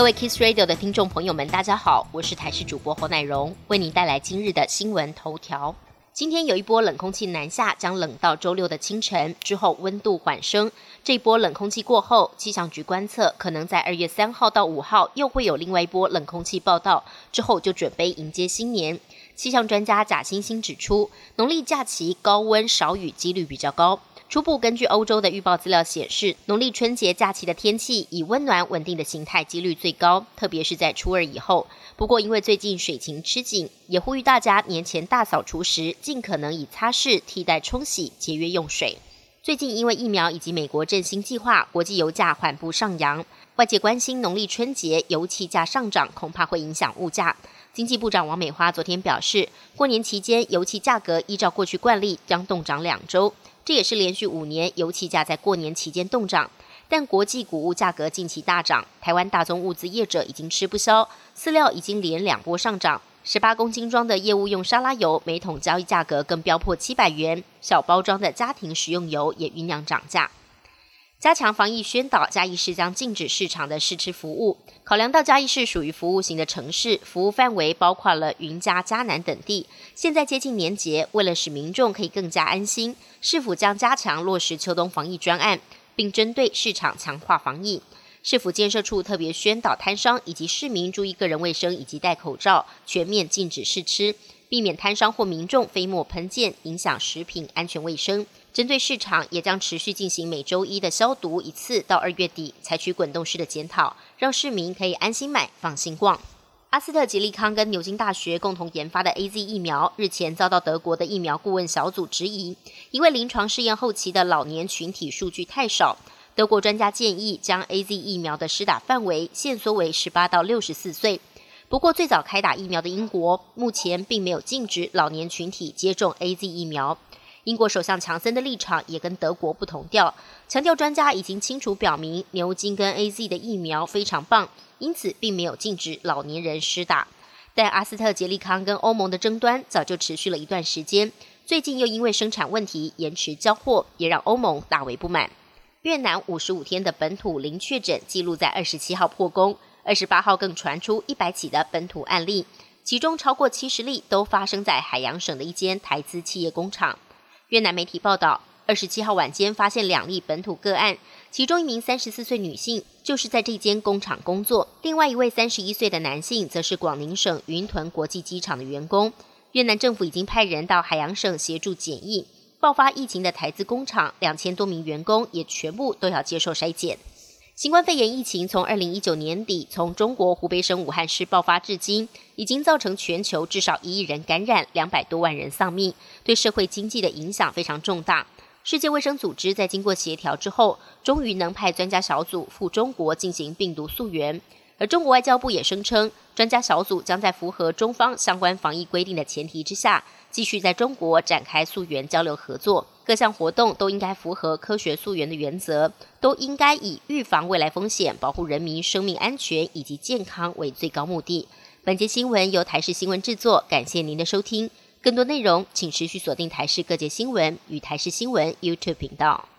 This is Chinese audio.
各位 Kiss Radio 的听众朋友们，大家好，我是台视主播侯乃荣，为您带来今日的新闻头条。今天有一波冷空气南下，将冷到周六的清晨之后，温度缓升。这波冷空气过后，气象局观测可能在二月三号到五号又会有另外一波冷空气报道，之后就准备迎接新年。气象专家贾欣欣指出，农历假期高温少雨几率比较高。初步根据欧洲的预报资料显示，农历春节假期的天气以温暖稳定的形态几率最高，特别是在初二以后。不过，因为最近水情吃紧，也呼吁大家年前大扫除时尽可能以擦拭替代冲洗，节约用水。最近因为疫苗以及美国振兴计划，国际油价缓步上扬，外界关心农历春节油气价上涨恐怕会影响物价。经济部长王美花昨天表示，过年期间油气价格依照过去惯例将冻涨两周。这也是连续五年油气价在过年期间动涨，但国际谷物价格近期大涨，台湾大宗物资业者已经吃不消，饲料已经连两波上涨，十八公斤装的业务用沙拉油每桶交易价格更飙破七百元，小包装的家庭食用油也酝酿涨价。加强防疫宣导，嘉义市将禁止市场的试吃服务。考量到嘉义市属于服务型的城市，服务范围包括了云嘉、嘉南等地。现在接近年节，为了使民众可以更加安心，市府将加强落实秋冬防疫专案，并针对市场强化防疫。市府建设处特别宣导摊商以及市民注意个人卫生以及戴口罩，全面禁止试吃，避免摊商或民众飞沫喷溅，影响食品安全卫生。针对市场，也将持续进行每周一的消毒一次，到二月底采取滚动式的检讨，让市民可以安心买、放心逛。阿斯特吉利康跟牛津大学共同研发的 A Z 疫苗，日前遭到德国的疫苗顾问小组质疑，因为临床试验后期的老年群体数据太少。德国专家建议将 A Z 疫苗的施打范围限缩为十八到六十四岁。不过，最早开打疫苗的英国，目前并没有禁止老年群体接种 A Z 疫苗。英国首相强森的立场也跟德国不同调，强调专家已经清楚表明牛津跟 A Z 的疫苗非常棒，因此并没有禁止老年人施打。但阿斯特捷利康跟欧盟的争端早就持续了一段时间，最近又因为生产问题延迟交货，也让欧盟大为不满。越南五十五天的本土零确诊记录在二十七号破功，二十八号更传出一百起的本土案例，其中超过七十例都发生在海洋省的一间台资企业工厂。越南媒体报道，二十七号晚间发现两例本土个案，其中一名三十四岁女性就是在这间工厂工作，另外一位三十一岁的男性则是广宁省云屯国际机场的员工。越南政府已经派人到海洋省协助检疫。爆发疫情的台资工厂两千多名员工也全部都要接受筛检。新冠肺炎疫情从二零一九年底从中国湖北省武汉市爆发至今，已经造成全球至少一亿人感染，两百多万人丧命，对社会经济的影响非常重大。世界卫生组织在经过协调之后，终于能派专家小组赴中国进行病毒溯源。而中国外交部也声称，专家小组将在符合中方相关防疫规定的前提之下，继续在中国展开溯源交流合作。各项活动都应该符合科学溯源的原则，都应该以预防未来风险、保护人民生命安全以及健康为最高目的。本节新闻由台视新闻制作，感谢您的收听。更多内容请持续锁定台视各界新闻与台视新闻 YouTube 频道。